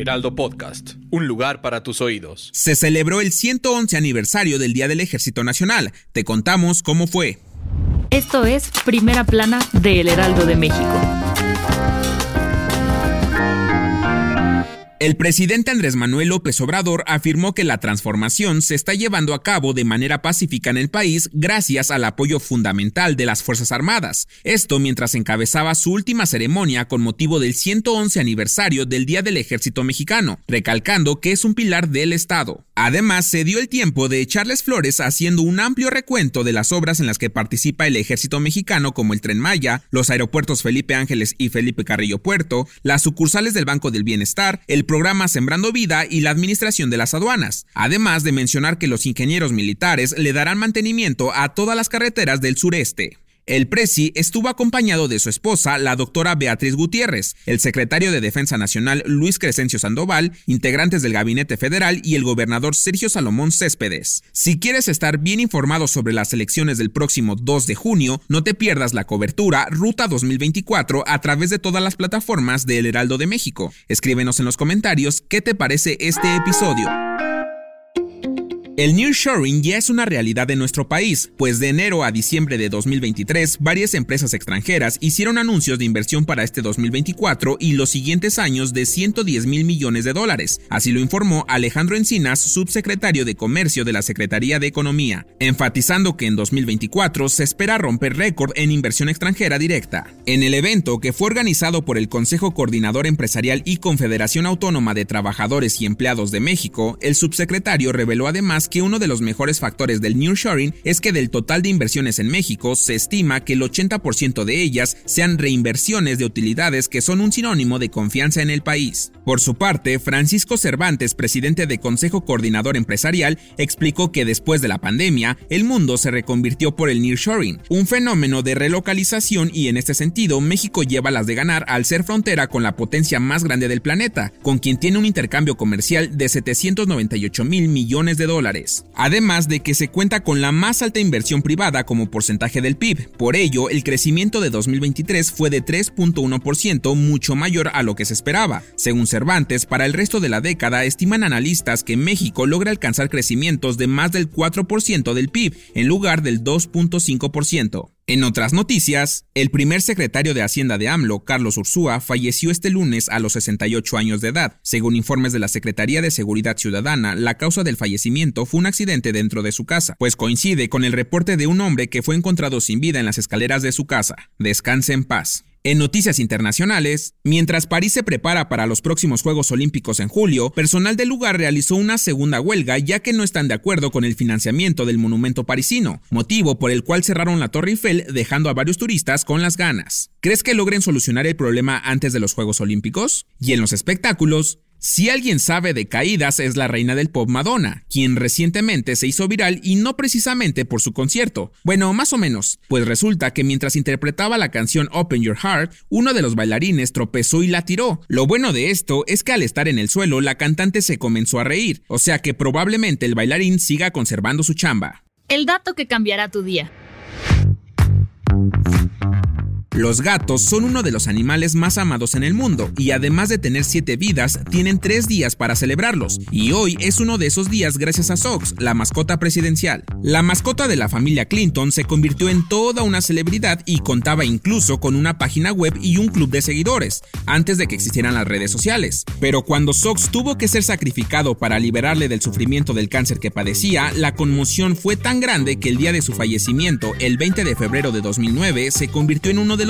Heraldo Podcast, un lugar para tus oídos. Se celebró el 111 aniversario del Día del Ejército Nacional. Te contamos cómo fue. Esto es Primera Plana de El Heraldo de México. El presidente Andrés Manuel López Obrador afirmó que la transformación se está llevando a cabo de manera pacífica en el país gracias al apoyo fundamental de las Fuerzas Armadas. Esto mientras encabezaba su última ceremonia con motivo del 111 aniversario del Día del Ejército Mexicano, recalcando que es un pilar del Estado. Además, se dio el tiempo de echarles flores haciendo un amplio recuento de las obras en las que participa el Ejército Mexicano como el Tren Maya, los aeropuertos Felipe Ángeles y Felipe Carrillo Puerto, las sucursales del Banco del Bienestar, el programa Sembrando Vida y la administración de las aduanas, además de mencionar que los ingenieros militares le darán mantenimiento a todas las carreteras del sureste. El presi estuvo acompañado de su esposa, la doctora Beatriz Gutiérrez, el secretario de Defensa Nacional Luis Crescencio Sandoval, integrantes del Gabinete Federal y el gobernador Sergio Salomón Céspedes. Si quieres estar bien informado sobre las elecciones del próximo 2 de junio, no te pierdas la cobertura Ruta 2024 a través de todas las plataformas de El Heraldo de México. Escríbenos en los comentarios qué te parece este episodio. El nearshoring ya es una realidad en nuestro país, pues de enero a diciembre de 2023 varias empresas extranjeras hicieron anuncios de inversión para este 2024 y los siguientes años de 110 mil millones de dólares. Así lo informó Alejandro Encinas, subsecretario de Comercio de la Secretaría de Economía, enfatizando que en 2024 se espera romper récord en inversión extranjera directa. En el evento que fue organizado por el Consejo Coordinador Empresarial y Confederación Autónoma de Trabajadores y Empleados de México, el subsecretario reveló además que uno de los mejores factores del nearshoring es que del total de inversiones en México se estima que el 80% de ellas sean reinversiones de utilidades que son un sinónimo de confianza en el país. Por su parte, Francisco Cervantes, presidente de Consejo Coordinador Empresarial, explicó que después de la pandemia, el mundo se reconvirtió por el nearshoring, un fenómeno de relocalización y en este sentido México lleva las de ganar al ser frontera con la potencia más grande del planeta, con quien tiene un intercambio comercial de 798 mil millones de dólares. Además de que se cuenta con la más alta inversión privada como porcentaje del PIB. Por ello, el crecimiento de 2023 fue de 3.1%, mucho mayor a lo que se esperaba. Según Cervantes, para el resto de la década estiman analistas que México logra alcanzar crecimientos de más del 4% del PIB en lugar del 2.5%. En otras noticias, el primer secretario de Hacienda de AMLO, Carlos Ursúa, falleció este lunes a los 68 años de edad. Según informes de la Secretaría de Seguridad Ciudadana, la causa del fallecimiento fue un accidente dentro de su casa, pues coincide con el reporte de un hombre que fue encontrado sin vida en las escaleras de su casa. Descanse en paz. En noticias internacionales, mientras París se prepara para los próximos Juegos Olímpicos en julio, personal del lugar realizó una segunda huelga ya que no están de acuerdo con el financiamiento del monumento parisino, motivo por el cual cerraron la Torre Eiffel dejando a varios turistas con las ganas. ¿Crees que logren solucionar el problema antes de los Juegos Olímpicos? Y en los espectáculos, si alguien sabe de caídas es la reina del pop Madonna, quien recientemente se hizo viral y no precisamente por su concierto. Bueno, más o menos, pues resulta que mientras interpretaba la canción Open Your Heart, uno de los bailarines tropezó y la tiró. Lo bueno de esto es que al estar en el suelo la cantante se comenzó a reír, o sea que probablemente el bailarín siga conservando su chamba. El dato que cambiará tu día. Los gatos son uno de los animales más amados en el mundo y además de tener siete vidas, tienen tres días para celebrarlos. Y hoy es uno de esos días gracias a Sox, la mascota presidencial. La mascota de la familia Clinton se convirtió en toda una celebridad y contaba incluso con una página web y un club de seguidores, antes de que existieran las redes sociales. Pero cuando Sox tuvo que ser sacrificado para liberarle del sufrimiento del cáncer que padecía, la conmoción fue tan grande que el día de su fallecimiento, el 20 de febrero de 2009, se convirtió en uno de